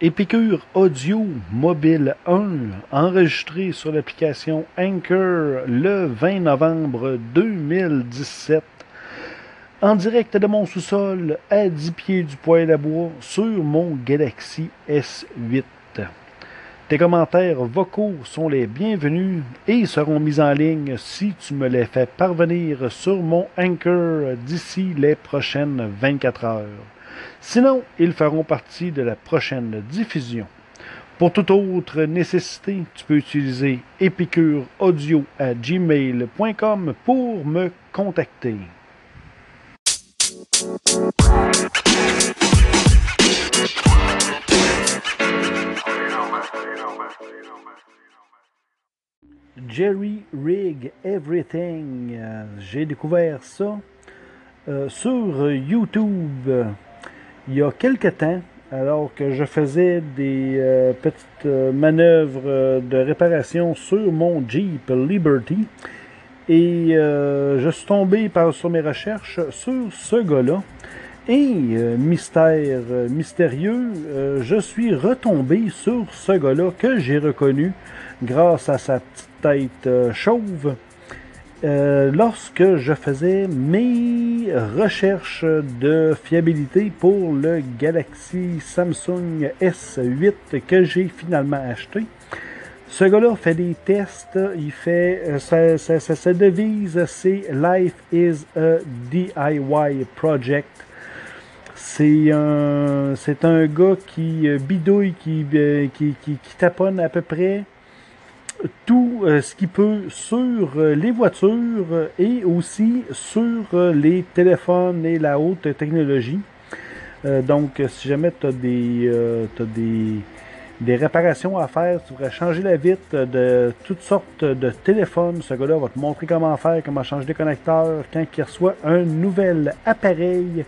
Épicure Audio Mobile 1, enregistré sur l'application Anchor le 20 novembre 2017, en direct de mon sous-sol à 10 pieds du poêle à bois sur mon Galaxy S8. Tes commentaires vocaux sont les bienvenus et seront mis en ligne si tu me les fais parvenir sur mon Anchor d'ici les prochaines 24 heures. Sinon, ils feront partie de la prochaine diffusion. Pour toute autre nécessité, tu peux utiliser épicureaudio à gmail.com pour me contacter. Jerry Rig Everything. J'ai découvert ça euh, sur YouTube il y a quelque temps, alors que je faisais des euh, petites euh, manœuvres euh, de réparation sur mon Jeep Liberty. Et je suis tombé par, sur mes recherches sur ce gars-là. Et mystère mystérieux, je suis retombé sur ce gars-là que j'ai reconnu grâce à sa petite tête chauve. Euh, lorsque je faisais mes recherches de fiabilité pour le Galaxy Samsung S8 que j'ai finalement acheté. Ce gars-là fait des tests, il fait euh, sa, devise, c'est Life is a DIY project. C'est un, c'est un gars qui euh, bidouille, qui, qui, qui, qui taponne à peu près tout euh, ce qu'il peut sur euh, les voitures et aussi sur euh, les téléphones et la haute technologie. donc, si jamais tu as, des, des, des, réparations à faire, tu voudrais changer la vitre de toutes sortes de téléphones, ce gars-là va te montrer comment faire, comment changer les connecteurs quand il reçoit un nouvel appareil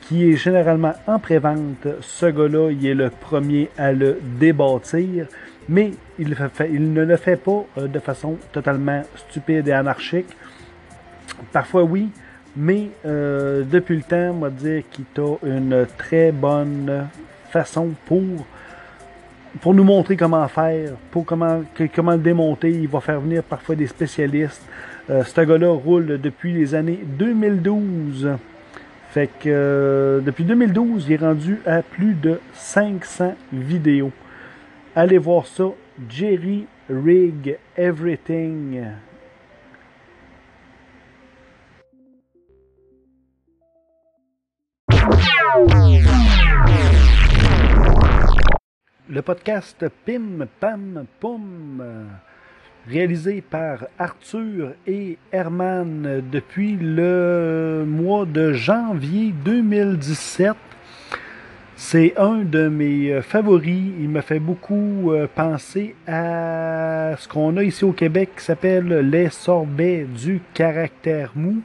qui est généralement en pré-vente. Ce gars-là, il est le premier à le débâtir mais il, ne le fait pas euh, de façon totalement stupide et anarchique. Parfois oui, mais euh, depuis le temps, on va dire qu'il a une très bonne façon pour, pour nous montrer comment faire, pour comment, comment le démonter. Il va faire venir parfois des spécialistes. Euh, ce gars-là roule depuis les années 2012. Fait que depuis 2012, il est rendu à plus de 500 vidéos. Allez voir ça. Jerry Rig Everything. Le podcast Pim Pam Poum, réalisé par Arthur et Herman depuis le mois de janvier 2017 c'est un de mes euh, favoris. Il me fait beaucoup euh, penser à ce qu'on a ici au Québec qui s'appelle les sorbets du caractère mou.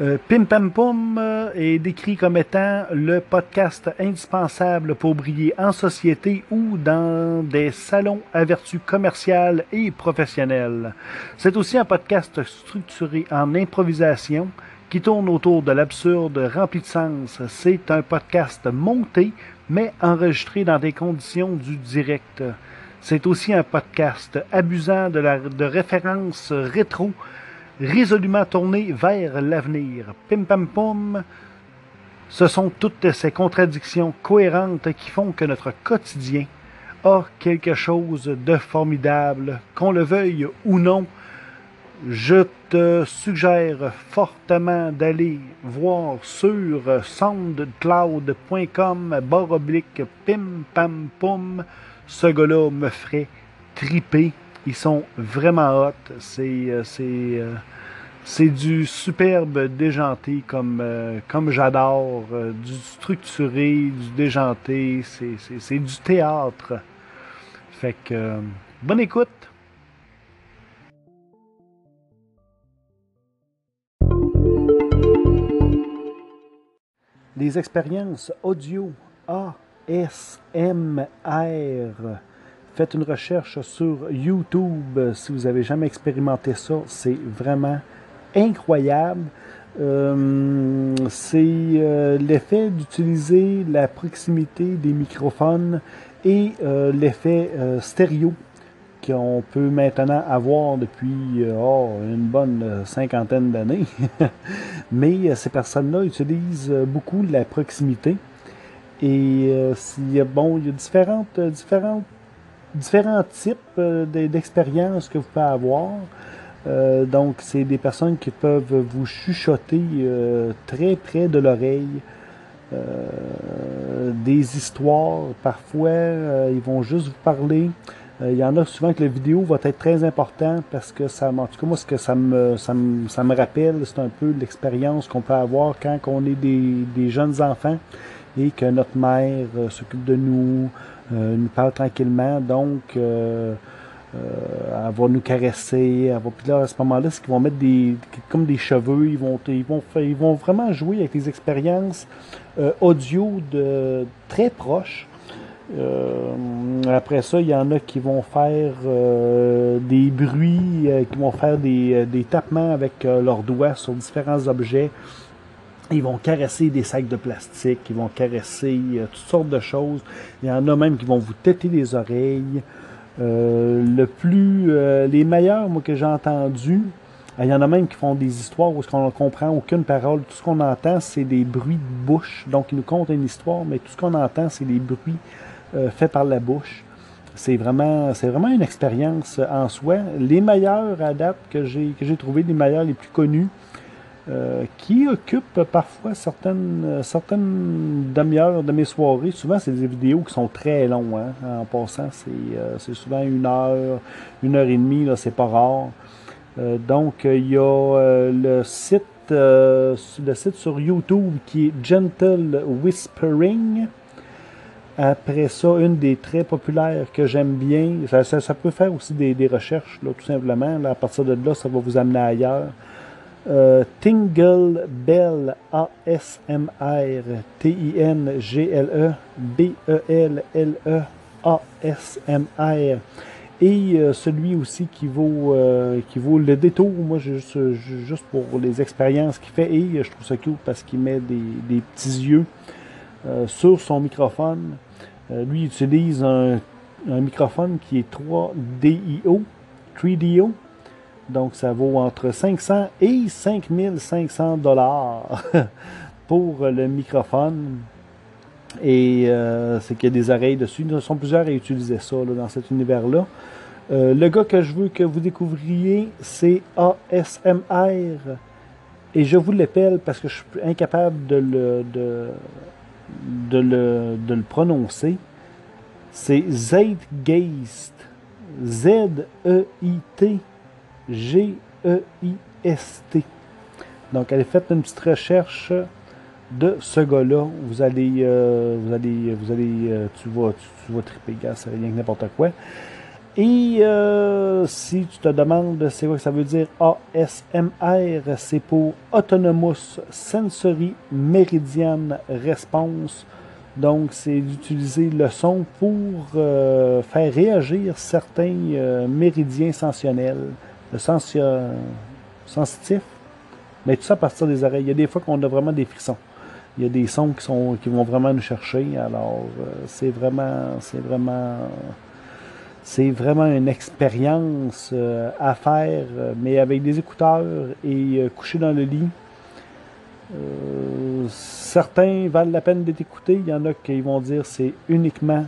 Euh, Pim Pam Pum est décrit comme étant le podcast indispensable pour briller en société ou dans des salons à vertu commerciale et professionnelle. C'est aussi un podcast structuré en improvisation qui tourne autour de l'absurde rempli de sens. C'est un podcast monté, mais enregistré dans des conditions du direct. C'est aussi un podcast abusant de, la, de références rétro, résolument tourné vers l'avenir. Pim pam pum. Ce sont toutes ces contradictions cohérentes qui font que notre quotidien a quelque chose de formidable, qu'on le veuille ou non je te suggère fortement d'aller voir sur soundcloud.com barre oblique pim pam poum. Ce gars-là me ferait triper. Ils sont vraiment hot. C'est, euh, euh, du superbe déjanté comme, euh, j'adore. du structuré, du déjanté. C'est, c'est, c'est du théâtre. Fait que, bonne écoute. Des expériences audio ASMR. Faites une recherche sur YouTube si vous n'avez jamais expérimenté ça. C'est vraiment incroyable. Euh, c'est l'effet d'utiliser la proximité des microphones et l'effet stéréo qu'on peut maintenant avoir depuis oh, une bonne cinquantaine d'années. Mais ces personnes-là utilisent beaucoup la proximité. Et bon, il y a différents types euh, d'expériences que vous pouvez avoir. Euh, donc, c'est des personnes qui peuvent vous chuchoter euh, très près de l'oreille. des histoires, parfois, ils vont juste vous parler. Il y en a souvent que la vidéo va être très importante parce que ça, en tout cas, moi, ce que ça me, ça me, ça me rappelle, c'est un peu l'expérience qu'on peut avoir quand on est des, des jeunes enfants et que notre mère s'occupe de nous, euh, nous parle tranquillement. Donc, euh, euh, elle va nous caresser. Elle va, puis là, à ce moment-là, c'est qu'ils vont mettre des, comme des cheveux. Ils vont, ils vont, ils vont vraiment jouer avec des expériences audio de très proches. Après ça, il y en a qui vont faire des bruits, qui vont faire des, des tapements avec leurs doigts sur différents objets. Ils vont caresser des sacs de plastique, ils vont caresser euh, toutes sortes de choses. Il y en a même qui vont vous têter les oreilles. Euh, le plus, euh, les meilleurs, moi, que j'ai entendu, il y en a même qui font des histoires où on ne comprend aucune parole. Tout ce qu'on entend, c'est des bruits de bouche. Donc, ils nous content une histoire, mais tout ce qu'on entend, c'est des bruits faits par la bouche. C'est vraiment, vraiment une expérience en soi. Les meilleurs à date que j'ai, que trouvé, les meilleurs, les plus connus, euh, qui occupe parfois certaines, euh, certaines demi-heures de mes soirées. Souvent, c'est des vidéos qui sont très longues. Hein. En passant, euh, c'est souvent une heure, une heure et demie, c'est pas rare. donc, il y a le site le site sur YouTube qui est Gentle Whispering. Après ça, une des très populaires que j'aime bien, ça, peut faire aussi des, recherches, là, tout simplement. à partir de là, ça va vous amener ailleurs. Euh, Tingle Bell ASMR, T-I-N-G-L-E, B-E-L-L-E, A-S-M-R. Et euh, celui aussi qui vaut, euh, qui vaut le détour, moi, juste, juste pour les expériences qu'il fait. Et je trouve ça cool parce qu'il met des, des, petits yeux sur son microphone. Lui, il utilise un, microphone qui est 3DIO, 3DO. Donc, ça vaut entre 500 et 5500 dollars pour le microphone. Et euh, c'est qu'il y a des oreilles dessus. Ils sont plusieurs à utiliser ça dans cet univers-là. Euh, le gars que je veux que vous découvriez, c'est ASMR. Et je vous l'appelle parce que je suis incapable de le, de, le, de le prononcer. C'est Zeitgeist. Z-E-I-T G-E-I-S-T. Donc, allez faire une petite recherche de ce gars-là. Vous allez, euh, vous allez, vous allez, euh, tu vas, tu, vas triper, gars, c'est rien que n'importe quoi. Et euh, si tu te demandes c'est quoi que ça veut dire ASMR, c'est pour Autonomous Sensory Meridian Response. Donc, c'est d'utiliser le son pour faire réagir certains méridiens sensationnels le euh, mais tout ça à partir des oreilles. Il y a des fois qu'on a vraiment des frissons. Il y a des sons qui, sont, qui vont vraiment nous chercher. Alors, euh, c'est vraiment, c'est vraiment, c'est vraiment une expérience euh, à faire, mais avec des écouteurs et couché dans le lit. certains valent la peine d'être écoutés. Il y en a qui vont dire c'est uniquement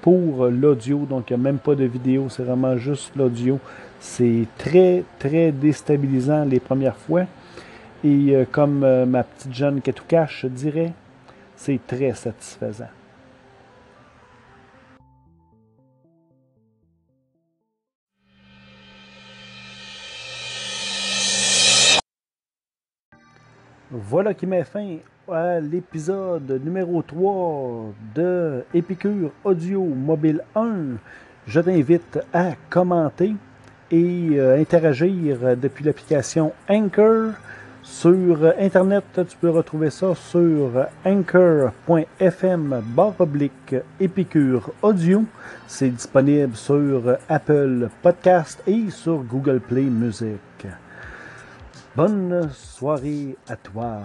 pour l'audio, donc il n'y a même pas de vidéo, c'est vraiment juste l'audio. C'est très, très déstabilisant les premières fois. Et euh, comme euh, ma petite jeune Katoukache dirait, c'est très satisfaisant. Voilà qui met fin à l'épisode numéro 3 de Épicure Audio Mobile 1. Je t'invite à commenter, et euh, interagir depuis l'application Anchor. Sur Internet, tu peux retrouver ça sur anchor.fm oblique Épicure Audio. C'est disponible sur Apple Podcast et sur Google Play Music. Bonne soirée à toi.